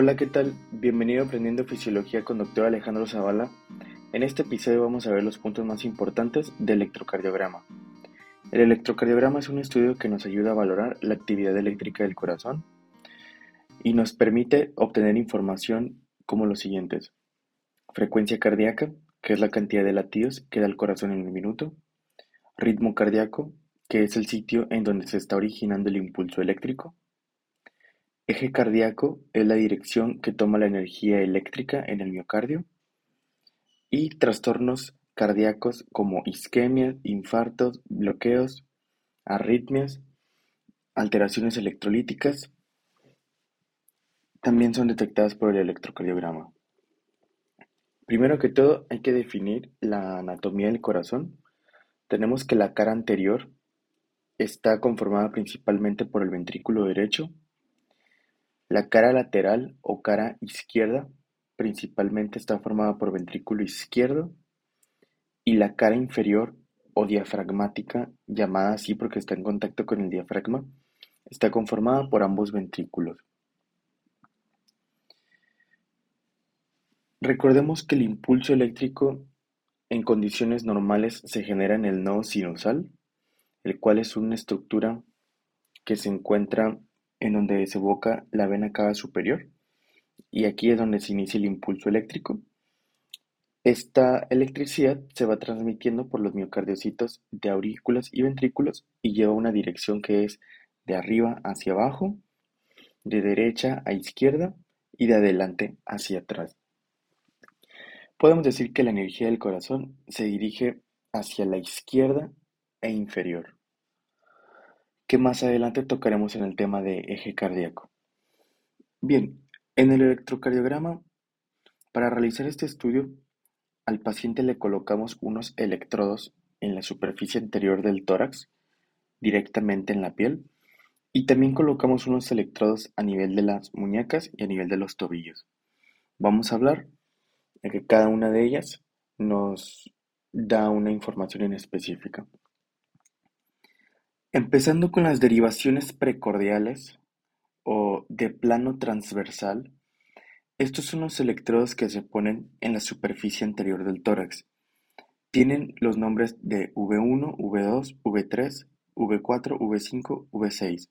Hola, ¿qué tal? Bienvenido a Aprendiendo Fisiología con Dr. Alejandro Zavala. En este episodio vamos a ver los puntos más importantes del electrocardiograma. El electrocardiograma es un estudio que nos ayuda a valorar la actividad eléctrica del corazón y nos permite obtener información como los siguientes. Frecuencia cardíaca, que es la cantidad de latidos que da el corazón en un minuto. Ritmo cardíaco, que es el sitio en donde se está originando el impulso eléctrico. Eje cardíaco es la dirección que toma la energía eléctrica en el miocardio. Y trastornos cardíacos como isquemias, infartos, bloqueos, arritmias, alteraciones electrolíticas, también son detectadas por el electrocardiograma. Primero que todo hay que definir la anatomía del corazón. Tenemos que la cara anterior está conformada principalmente por el ventrículo derecho, la cara lateral o cara izquierda principalmente está formada por ventrículo izquierdo y la cara inferior o diafragmática, llamada así porque está en contacto con el diafragma, está conformada por ambos ventrículos. Recordemos que el impulso eléctrico en condiciones normales se genera en el nodo sinusal, el cual es una estructura que se encuentra en donde desemboca la vena cava superior y aquí es donde se inicia el impulso eléctrico. Esta electricidad se va transmitiendo por los miocardiocitos de aurículas y ventrículos y lleva una dirección que es de arriba hacia abajo, de derecha a izquierda y de adelante hacia atrás. Podemos decir que la energía del corazón se dirige hacia la izquierda e inferior que más adelante tocaremos en el tema de eje cardíaco. Bien, en el electrocardiograma, para realizar este estudio, al paciente le colocamos unos electrodos en la superficie anterior del tórax, directamente en la piel, y también colocamos unos electrodos a nivel de las muñecas y a nivel de los tobillos. Vamos a hablar de que cada una de ellas nos da una información en específica. Empezando con las derivaciones precordiales o de plano transversal, estos son los electrodos que se ponen en la superficie anterior del tórax. Tienen los nombres de V1, V2, V3, V4, V5, V6.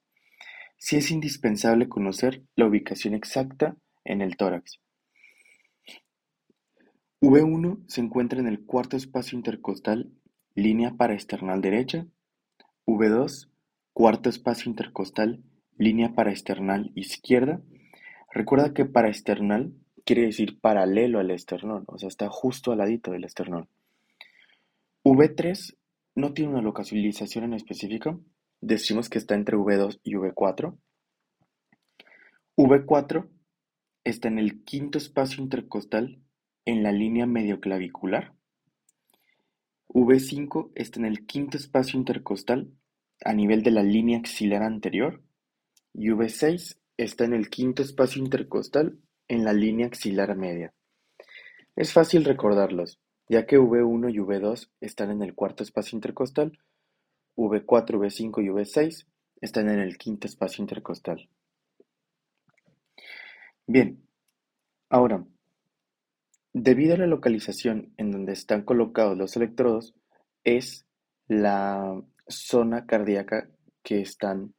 Sí es indispensable conocer la ubicación exacta en el tórax. V1 se encuentra en el cuarto espacio intercostal, línea paraesternal derecha, V2, cuarto espacio intercostal, línea paraesternal izquierda. Recuerda que paraesternal quiere decir paralelo al esternón, o sea, está justo al ladito del esternón. V3 no tiene una localización en específico, decimos que está entre V2 y V4. V4 está en el quinto espacio intercostal en la línea medioclavicular. V5 está en el quinto espacio intercostal a nivel de la línea axilar anterior y V6 está en el quinto espacio intercostal en la línea axilar media. Es fácil recordarlos, ya que V1 y V2 están en el cuarto espacio intercostal, V4, V5 y V6 están en el quinto espacio intercostal. Bien, ahora, Debido a la localización en donde están colocados los electrodos, es la zona cardíaca que están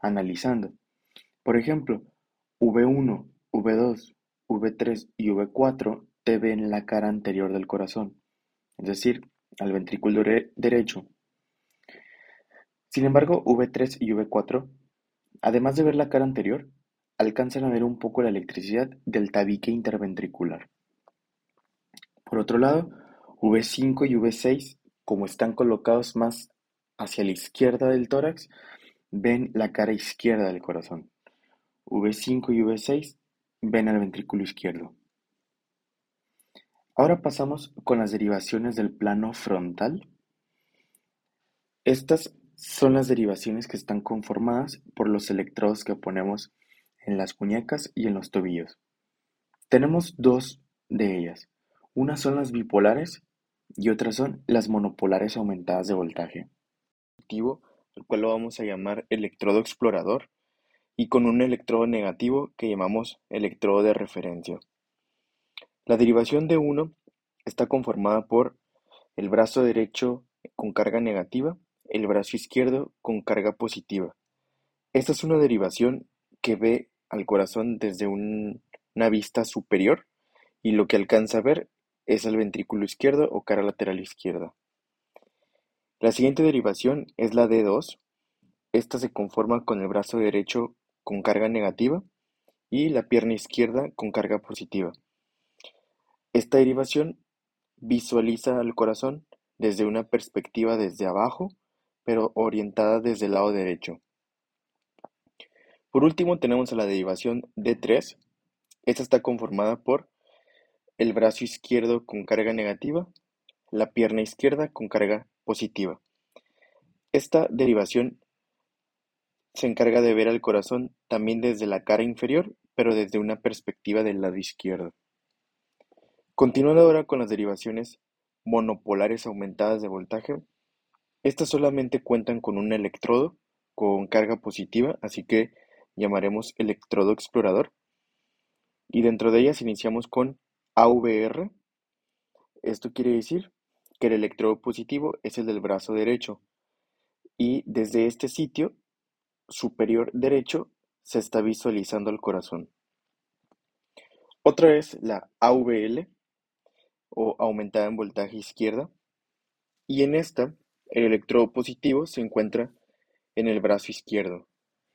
analizando. Por ejemplo, V1, V2, V3 y V4 te ven la cara anterior del corazón, es decir, al ventrículo derecho. Sin embargo, V3 y V4, además de ver la cara anterior, alcanzan a ver un poco la electricidad del tabique interventricular. Por otro lado, V5 y V6, como están colocados más hacia la izquierda del tórax, ven la cara izquierda del corazón. V5 y V6 ven al ventrículo izquierdo. Ahora pasamos con las derivaciones del plano frontal. Estas son las derivaciones que están conformadas por los electrodos que ponemos en las muñecas y en los tobillos. Tenemos dos de ellas. Unas son las bipolares y otras son las monopolares aumentadas de voltaje. El cual lo vamos a llamar electrodo explorador y con un electrodo negativo que llamamos electrodo de referencia. La derivación de 1 está conformada por el brazo derecho con carga negativa, el brazo izquierdo con carga positiva. Esta es una derivación que ve al corazón desde una vista superior y lo que alcanza a ver es el ventrículo izquierdo o cara lateral izquierda. La siguiente derivación es la D2. Esta se conforma con el brazo derecho con carga negativa y la pierna izquierda con carga positiva. Esta derivación visualiza al corazón desde una perspectiva desde abajo, pero orientada desde el lado derecho. Por último tenemos a la derivación D3. Esta está conformada por el brazo izquierdo con carga negativa, la pierna izquierda con carga positiva. Esta derivación se encarga de ver al corazón también desde la cara inferior, pero desde una perspectiva del lado izquierdo. Continuando ahora con las derivaciones monopolares aumentadas de voltaje, estas solamente cuentan con un electrodo con carga positiva, así que llamaremos electrodo explorador. Y dentro de ellas iniciamos con AVR. Esto quiere decir que el electrodo positivo es el del brazo derecho y desde este sitio superior derecho se está visualizando el corazón. Otra es la AVL o aumentada en voltaje izquierda y en esta el electrodo positivo se encuentra en el brazo izquierdo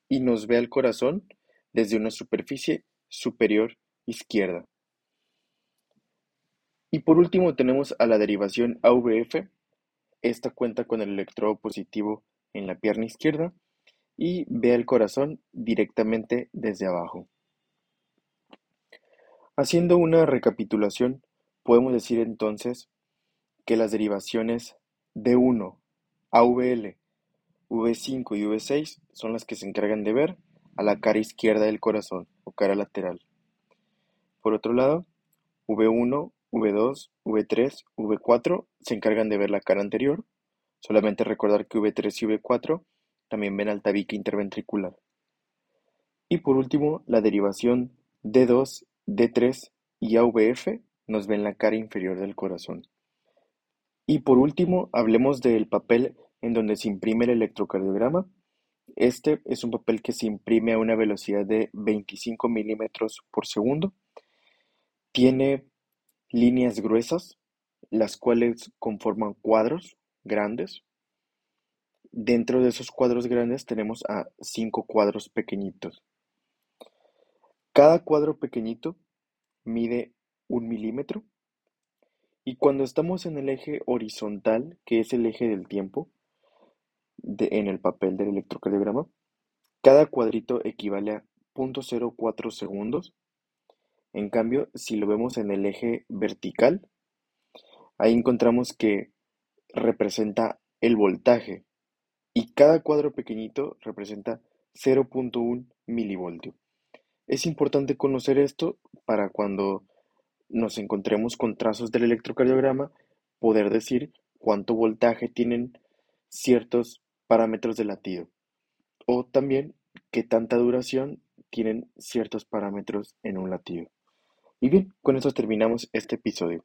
y nos ve al corazón desde una superficie superior izquierda. Y por último tenemos a la derivación AVF. Esta cuenta con el electrodo positivo en la pierna izquierda y ve el corazón directamente desde abajo. Haciendo una recapitulación, podemos decir entonces que las derivaciones D1, AVL, V5 y V6 son las que se encargan de ver a la cara izquierda del corazón o cara lateral. Por otro lado, V1, V2, V3, V4 se encargan de ver la cara anterior. Solamente recordar que V3 y V4 también ven al tabique interventricular. Y por último, la derivación D2, D3 y AVF nos ven la cara inferior del corazón. Y por último, hablemos del papel en donde se imprime el electrocardiograma. Este es un papel que se imprime a una velocidad de 25 milímetros por segundo. Tiene líneas gruesas, las cuales conforman cuadros grandes Dentro de esos cuadros grandes tenemos a cinco cuadros pequeñitos. Cada cuadro pequeñito mide un milímetro y cuando estamos en el eje horizontal, que es el eje del tiempo, en el papel del electrocardiograma, cada cuadrito equivale a 0.04 segundos. En cambio, si lo vemos en el eje vertical, ahí encontramos que representa el voltaje, y cada cuadro pequeñito representa 0.1 milivoltio. Es importante conocer esto para cuando nos encontremos con trazos del electrocardiograma poder decir cuánto voltaje tienen ciertos parámetros de latido o también qué tanta duración tienen ciertos parámetros en un latido. Y bien, con esto terminamos este episodio.